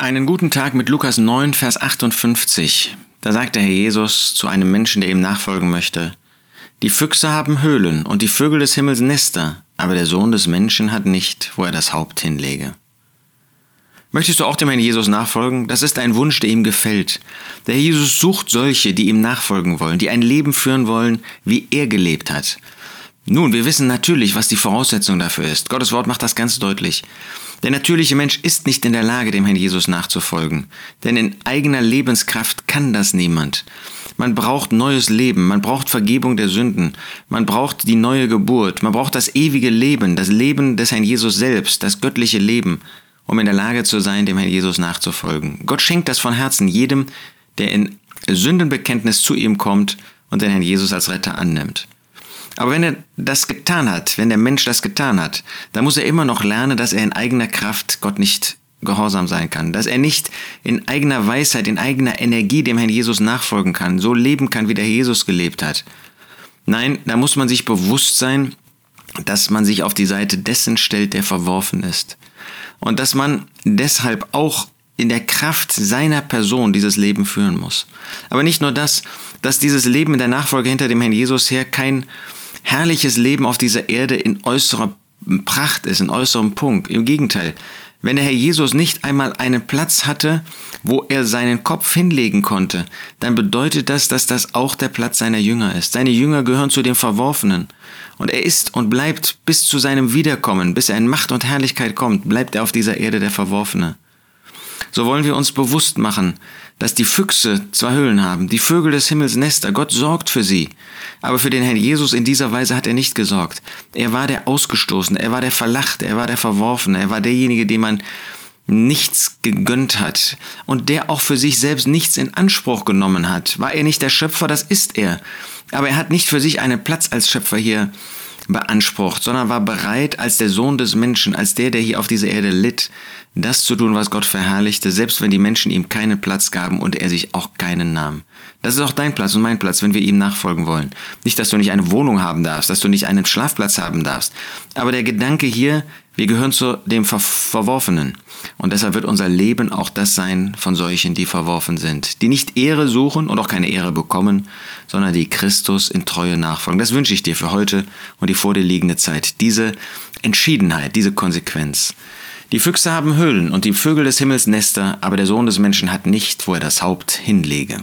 Einen guten Tag mit Lukas 9, Vers 58. Da sagt der Herr Jesus zu einem Menschen, der ihm nachfolgen möchte, Die Füchse haben Höhlen und die Vögel des Himmels Nester, aber der Sohn des Menschen hat nicht, wo er das Haupt hinlege. Möchtest du auch dem Herrn Jesus nachfolgen? Das ist ein Wunsch, der ihm gefällt. Der Herr Jesus sucht solche, die ihm nachfolgen wollen, die ein Leben führen wollen, wie er gelebt hat. Nun, wir wissen natürlich, was die Voraussetzung dafür ist. Gottes Wort macht das ganz deutlich. Der natürliche Mensch ist nicht in der Lage, dem Herrn Jesus nachzufolgen, denn in eigener Lebenskraft kann das niemand. Man braucht neues Leben, man braucht Vergebung der Sünden, man braucht die neue Geburt, man braucht das ewige Leben, das Leben des Herrn Jesus selbst, das göttliche Leben, um in der Lage zu sein, dem Herrn Jesus nachzufolgen. Gott schenkt das von Herzen jedem, der in Sündenbekenntnis zu ihm kommt und den Herrn Jesus als Retter annimmt. Aber wenn er das getan hat, wenn der Mensch das getan hat, dann muss er immer noch lernen, dass er in eigener Kraft Gott nicht gehorsam sein kann, dass er nicht in eigener Weisheit, in eigener Energie dem Herrn Jesus nachfolgen kann, so leben kann, wie der Jesus gelebt hat. Nein, da muss man sich bewusst sein, dass man sich auf die Seite dessen stellt, der verworfen ist. Und dass man deshalb auch in der Kraft seiner Person dieses Leben führen muss. Aber nicht nur das, dass dieses Leben in der Nachfolge hinter dem Herrn Jesus her kein herrliches Leben auf dieser Erde in äußerer Pracht ist, in äußerem Punkt. Im Gegenteil, wenn der Herr Jesus nicht einmal einen Platz hatte, wo er seinen Kopf hinlegen konnte, dann bedeutet das, dass das auch der Platz seiner Jünger ist. Seine Jünger gehören zu den Verworfenen. Und er ist und bleibt bis zu seinem Wiederkommen, bis er in Macht und Herrlichkeit kommt, bleibt er auf dieser Erde der Verworfene. So wollen wir uns bewusst machen, dass die Füchse zwei Höhlen haben, die Vögel des Himmels Nester, Gott sorgt für sie. Aber für den Herrn Jesus in dieser Weise hat er nicht gesorgt. Er war der Ausgestoßene, er war der Verlachte, er war der Verworfene, er war derjenige, dem man nichts gegönnt hat und der auch für sich selbst nichts in Anspruch genommen hat. War er nicht der Schöpfer, das ist er. Aber er hat nicht für sich einen Platz als Schöpfer hier beansprucht, sondern war bereit, als der Sohn des Menschen, als der, der hier auf dieser Erde litt, das zu tun, was Gott verherrlichte, selbst wenn die Menschen ihm keinen Platz gaben und er sich auch keinen nahm. Das ist auch dein Platz und mein Platz, wenn wir ihm nachfolgen wollen. Nicht, dass du nicht eine Wohnung haben darfst, dass du nicht einen Schlafplatz haben darfst, aber der Gedanke hier, wir gehören zu dem Ver Verworfenen. Und deshalb wird unser Leben auch das sein von solchen, die verworfen sind, die nicht Ehre suchen und auch keine Ehre bekommen, sondern die Christus in Treue nachfolgen. Das wünsche ich dir für heute und die vor dir liegende Zeit. Diese Entschiedenheit, diese Konsequenz. Die Füchse haben Höhlen und die Vögel des Himmels Nester, aber der Sohn des Menschen hat nicht, wo er das Haupt hinlege.